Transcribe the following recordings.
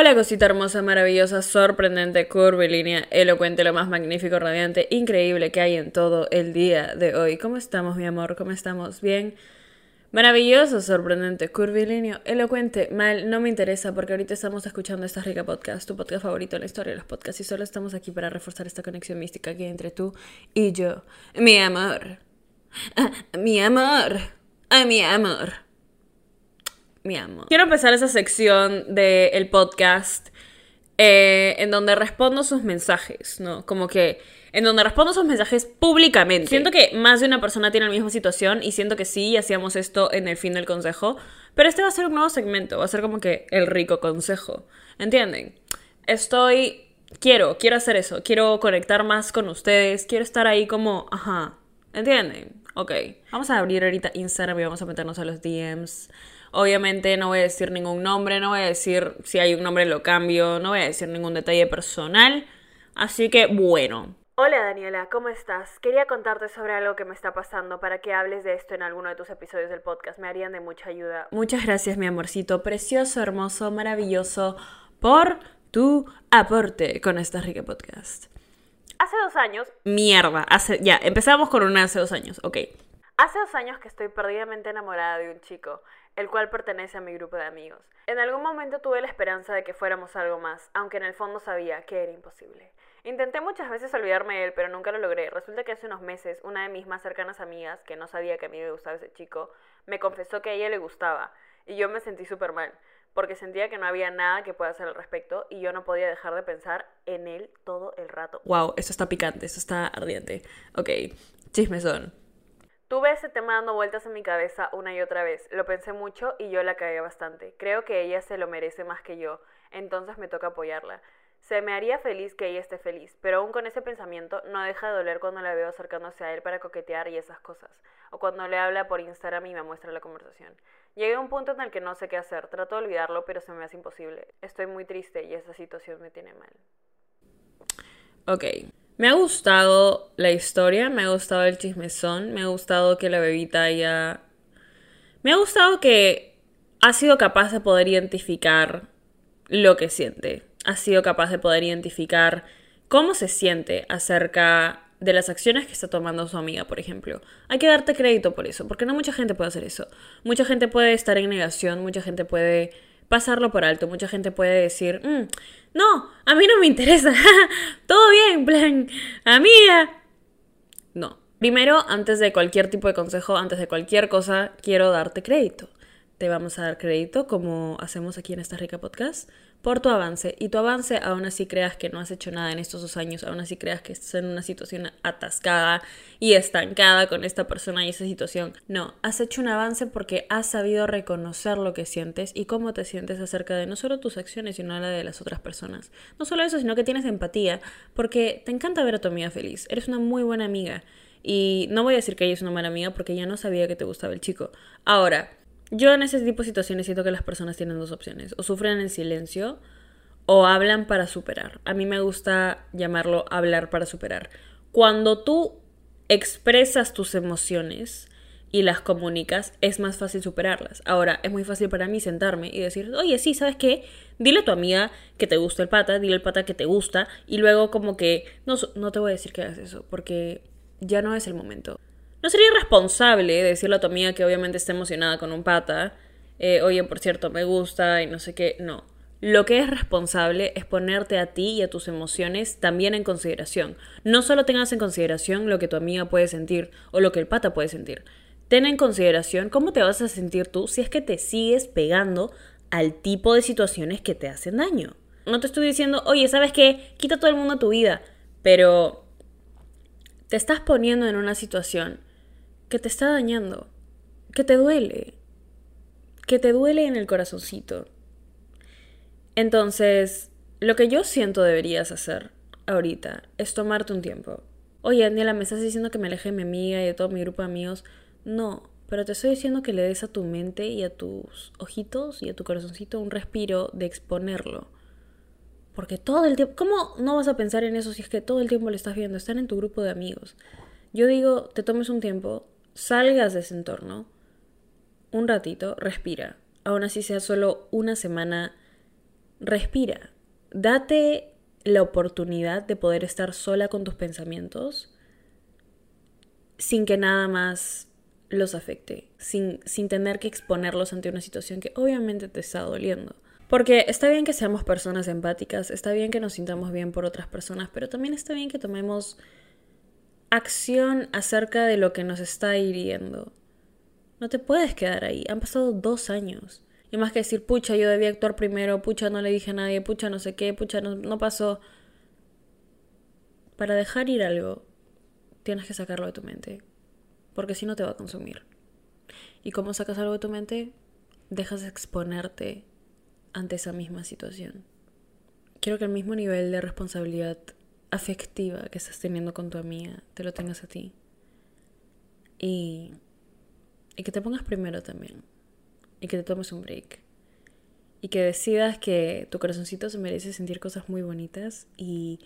Hola cosita hermosa, maravillosa, sorprendente, curvilínea, elocuente, lo más magnífico, radiante, increíble que hay en todo el día de hoy. ¿Cómo estamos, mi amor? ¿Cómo estamos? ¿Bien? Maravilloso, sorprendente, curvilíneo, elocuente, mal, no me interesa porque ahorita estamos escuchando esta rica podcast, tu podcast favorito en la historia de los podcasts y solo estamos aquí para reforzar esta conexión mística que hay entre tú y yo. Mi amor. Mi amor. Ah, mi amor mi amor. Quiero empezar esa sección del podcast eh, en donde respondo sus mensajes, ¿no? Como que en donde respondo sus mensajes públicamente. Siento que más de una persona tiene la misma situación y siento que sí, hacíamos esto en el fin del consejo, pero este va a ser un nuevo segmento, va a ser como que el rico consejo, ¿entienden? Estoy... Quiero, quiero hacer eso, quiero conectar más con ustedes, quiero estar ahí como, ajá, ¿entienden? Ok, vamos a abrir ahorita Instagram y vamos a meternos a los DMs Obviamente no voy a decir ningún nombre, no voy a decir si hay un nombre lo cambio, no voy a decir ningún detalle personal. Así que bueno. Hola Daniela, ¿cómo estás? Quería contarte sobre algo que me está pasando para que hables de esto en alguno de tus episodios del podcast. Me harían de mucha ayuda. Muchas gracias, mi amorcito, precioso, hermoso, maravilloso, por tu aporte con esta rica podcast. Hace dos años. Mierda, hace. Ya, empezamos con una hace dos años, ok. Hace dos años que estoy perdidamente enamorada de un chico el cual pertenece a mi grupo de amigos. En algún momento tuve la esperanza de que fuéramos algo más, aunque en el fondo sabía que era imposible. Intenté muchas veces olvidarme de él, pero nunca lo logré. Resulta que hace unos meses, una de mis más cercanas amigas, que no sabía que a mí me gustaba ese chico, me confesó que a ella le gustaba, y yo me sentí súper mal, porque sentía que no había nada que pueda hacer al respecto, y yo no podía dejar de pensar en él todo el rato. Wow, esto está picante, esto está ardiente. Ok, chismezón. Tuve ese tema dando vueltas en mi cabeza una y otra vez. Lo pensé mucho y yo la cagué bastante. Creo que ella se lo merece más que yo, entonces me toca apoyarla. Se me haría feliz que ella esté feliz, pero aún con ese pensamiento no deja de doler cuando la veo acercándose a él para coquetear y esas cosas, o cuando le habla por Instagram y me muestra la conversación. Llegué a un punto en el que no sé qué hacer, trato de olvidarlo, pero se me hace imposible. Estoy muy triste y esa situación me tiene mal. Ok, me ha gustado la historia, me ha gustado el chismezón, me ha gustado que la bebita haya... Me ha gustado que ha sido capaz de poder identificar lo que siente. Ha sido capaz de poder identificar cómo se siente acerca de las acciones que está tomando su amiga, por ejemplo. Hay que darte crédito por eso, porque no mucha gente puede hacer eso. Mucha gente puede estar en negación, mucha gente puede pasarlo por alto. Mucha gente puede decir, mm, no, a mí no me interesa, todo bien, plan, amiga. No. Primero, antes de cualquier tipo de consejo, antes de cualquier cosa, quiero darte crédito. Te vamos a dar crédito, como hacemos aquí en esta rica podcast, por tu avance. Y tu avance, aún así creas que no has hecho nada en estos dos años, aún así creas que estás en una situación atascada y estancada con esta persona y esa situación. No, has hecho un avance porque has sabido reconocer lo que sientes y cómo te sientes acerca de no solo tus acciones, sino la de las otras personas. No solo eso, sino que tienes empatía porque te encanta ver a tu amiga feliz. Eres una muy buena amiga. Y no voy a decir que ella es una mala amiga porque ya no sabía que te gustaba el chico. Ahora, yo en ese tipo de situaciones siento que las personas tienen dos opciones, o sufren en silencio o hablan para superar. A mí me gusta llamarlo hablar para superar. Cuando tú expresas tus emociones y las comunicas, es más fácil superarlas. Ahora, es muy fácil para mí sentarme y decir, oye, sí, ¿sabes qué? Dile a tu amiga que te gusta el pata, dile al pata que te gusta, y luego como que, no, no te voy a decir que hagas eso, porque ya no es el momento. No sería irresponsable decirle a tu amiga que obviamente está emocionada con un pata, eh, oye, por cierto, me gusta y no sé qué. No. Lo que es responsable es ponerte a ti y a tus emociones también en consideración. No solo tengas en consideración lo que tu amiga puede sentir o lo que el pata puede sentir. Ten en consideración cómo te vas a sentir tú si es que te sigues pegando al tipo de situaciones que te hacen daño. No te estoy diciendo, oye, ¿sabes qué? Quita todo el mundo a tu vida. Pero te estás poniendo en una situación que te está dañando, que te duele, que te duele en el corazoncito. Entonces, lo que yo siento deberías hacer ahorita es tomarte un tiempo. Oye, Daniela, me estás diciendo que me aleje de mi amiga y de todo mi grupo de amigos. No, pero te estoy diciendo que le des a tu mente y a tus ojitos y a tu corazoncito un respiro de exponerlo. Porque todo el tiempo, ¿cómo no vas a pensar en eso si es que todo el tiempo le estás viendo? Están en tu grupo de amigos. Yo digo, te tomes un tiempo, salgas de ese entorno, un ratito, respira. Aún así sea solo una semana, respira. Date la oportunidad de poder estar sola con tus pensamientos sin que nada más los afecte, sin, sin tener que exponerlos ante una situación que obviamente te está doliendo. Porque está bien que seamos personas empáticas, está bien que nos sintamos bien por otras personas, pero también está bien que tomemos acción acerca de lo que nos está hiriendo. No te puedes quedar ahí. Han pasado dos años. Y más que decir, pucha, yo debía actuar primero, pucha, no le dije a nadie, pucha, no sé qué, pucha, no, pasó. Para dejar ir algo, tienes que sacarlo de tu mente. Porque si no te va a consumir. ¿Y cómo sacas algo de tu mente? Dejas de exponerte ante esa misma situación. Quiero que el mismo nivel de responsabilidad afectiva que estás teniendo con tu amiga te lo tengas a ti. Y, y que te pongas primero también. Y que te tomes un break. Y que decidas que tu corazoncito se merece sentir cosas muy bonitas y,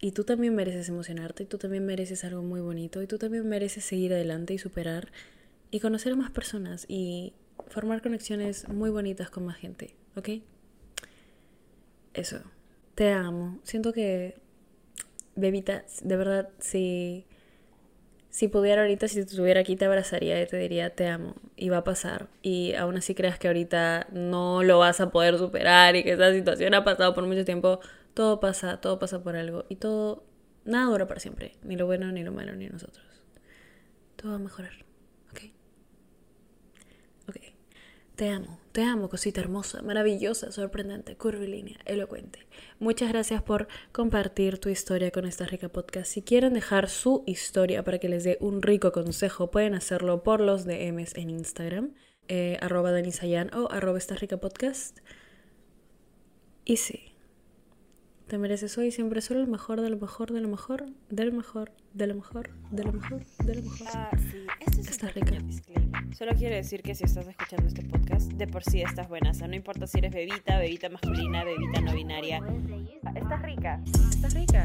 y tú también mereces emocionarte y tú también mereces algo muy bonito y tú también mereces seguir adelante y superar y conocer a más personas y formar conexiones muy bonitas con más gente, ¿ok? Eso. Te amo. Siento que bebita, de verdad, si, si pudiera ahorita, si estuviera aquí, te abrazaría y te diría, te amo, y va a pasar. Y aún así creas que ahorita no lo vas a poder superar y que esa situación ha pasado por mucho tiempo, todo pasa, todo pasa por algo. Y todo, nada dura para siempre, ni lo bueno, ni lo malo, ni nosotros. Todo va a mejorar, ¿ok? Ok. Te amo, te amo, cosita hermosa, maravillosa, sorprendente, curvilínea, elocuente. Muchas gracias por compartir tu historia con esta rica podcast. Si quieren dejar su historia para que les dé un rico consejo, pueden hacerlo por los DMs en Instagram, eh, arroba denisayan o arroba esta rica podcast. Y sí, te mereces hoy siempre solo lo mejor, de lo mejor, de lo mejor, de lo mejor, de lo mejor, de lo mejor, de lo mejor. Ah, sí, es Está rica. Solo quiero decir que si estás escuchando este podcast, de por sí estás buena. O sea, no importa si eres bebita, bebita masculina, bebita no binaria. Estás rica. Estás rica.